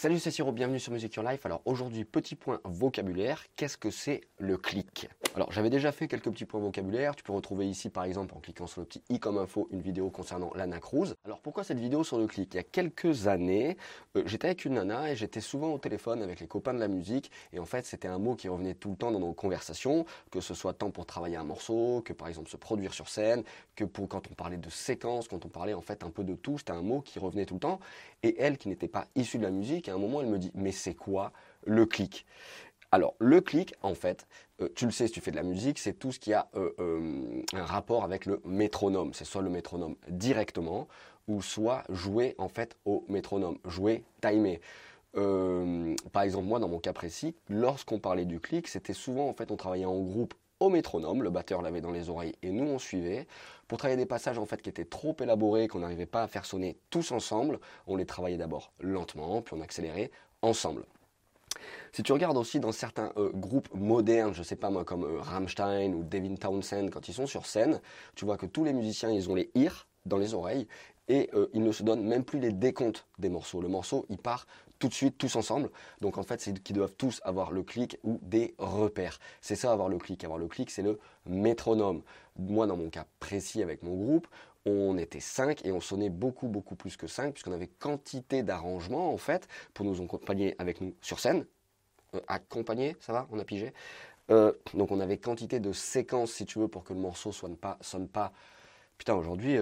Salut, c'est Siro, bienvenue sur Music Your Life. Alors aujourd'hui, petit point vocabulaire, qu'est-ce que c'est le clic? Alors j'avais déjà fait quelques petits points vocabulaire, tu peux retrouver ici par exemple en cliquant sur le petit i comme info une vidéo concernant l'Anna Cruz. Alors pourquoi cette vidéo sur le clic? Il y a quelques années, euh, j'étais avec une nana et j'étais souvent au téléphone avec les copains de la musique et en fait c'était un mot qui revenait tout le temps dans nos conversations, que ce soit tant pour travailler un morceau, que par exemple se produire sur scène, que pour quand on parlait de séquence, quand on parlait en fait un peu de tout, c'était un mot qui revenait tout le temps. Et elle qui n'était pas issue de la musique, un moment, elle me dit, mais c'est quoi le clic? Alors, le clic, en fait, euh, tu le sais si tu fais de la musique, c'est tout ce qui a euh, euh, un rapport avec le métronome. C'est soit le métronome directement, ou soit jouer en fait au métronome, jouer timer. par exemple, moi, dans mon cas précis, lorsqu'on parlait du clic, c'était souvent en fait, on travaillait en groupe au métronome, le batteur l'avait dans les oreilles et nous on suivait. Pour travailler des passages en fait qui étaient trop élaborés, qu'on n'arrivait pas à faire sonner tous ensemble, on les travaillait d'abord lentement, puis on accélérait ensemble. Si tu regardes aussi dans certains euh, groupes modernes, je sais pas moi, comme euh, Rammstein ou Devin Townsend, quand ils sont sur scène, tu vois que tous les musiciens, ils ont les ears dans les oreilles et euh, ils ne se donnent même plus les décomptes des morceaux. Le morceau, il part tout de suite, tous ensemble. Donc en fait, c'est qu'ils doivent tous avoir le clic ou des repères. C'est ça, avoir le clic. Avoir le clic, c'est le métronome. Moi, dans mon cas précis avec mon groupe, on était 5 et on sonnait beaucoup, beaucoup plus que 5 puisqu'on avait quantité d'arrangements en fait pour nous accompagner avec nous sur scène. Euh, accompagner, ça va? On a pigé? Euh, Donc on avait quantité de séquences si tu veux pour que le morceau sonne pas, sonne pas. Putain, aujourd'hui,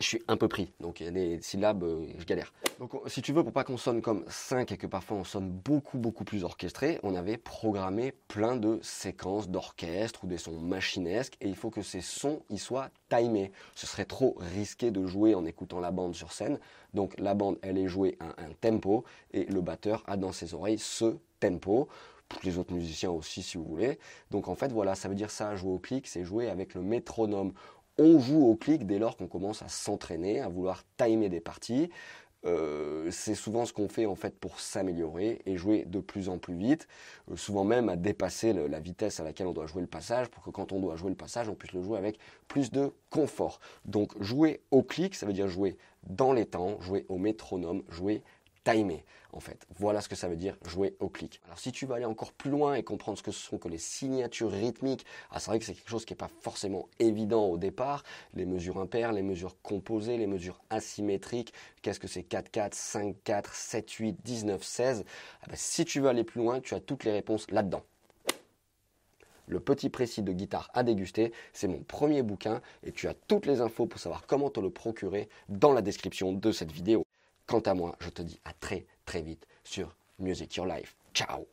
je suis un peu pris. Donc il y a des syllabes, euh, je galère. Donc si tu veux, pour pas qu'on sonne comme 5 et que parfois on sonne beaucoup beaucoup plus orchestré, on avait programmé plein de séquences d'orchestre ou des sons machinesques et il faut que ces sons ils soient timés. Ce serait trop risqué de jouer en écoutant la bande sur scène. Donc la bande elle est jouée à un tempo et le batteur a dans ses oreilles ce tempo pour les autres musiciens aussi si vous voulez. Donc en fait voilà, ça veut dire ça, jouer au clic, c'est jouer avec le métronome on joue au clic dès lors qu'on commence à s'entraîner, à vouloir timer des parties. Euh, c'est souvent ce qu'on fait en fait pour s'améliorer et jouer de plus en plus vite, euh, souvent même à dépasser la vitesse à laquelle on doit jouer le passage pour que quand on doit jouer le passage, on puisse le jouer avec plus de confort. Donc jouer au clic, ça veut dire jouer dans les temps, jouer au métronome, jouer timer, en fait. Voilà ce que ça veut dire jouer au clic. Alors si tu veux aller encore plus loin et comprendre ce que ce sont que les signatures rythmiques, ah, c'est vrai que c'est quelque chose qui n'est pas forcément évident au départ. Les mesures impaires, les mesures composées, les mesures asymétriques, qu'est-ce que c'est 4-4, 5-4, 7-8, 19-16 Si tu veux aller plus loin, tu as toutes les réponses là-dedans le petit précis de guitare à déguster. C'est mon premier bouquin et tu as toutes les infos pour savoir comment te le procurer dans la description de cette vidéo. Quant à moi, je te dis à très très vite sur Music Your Life. Ciao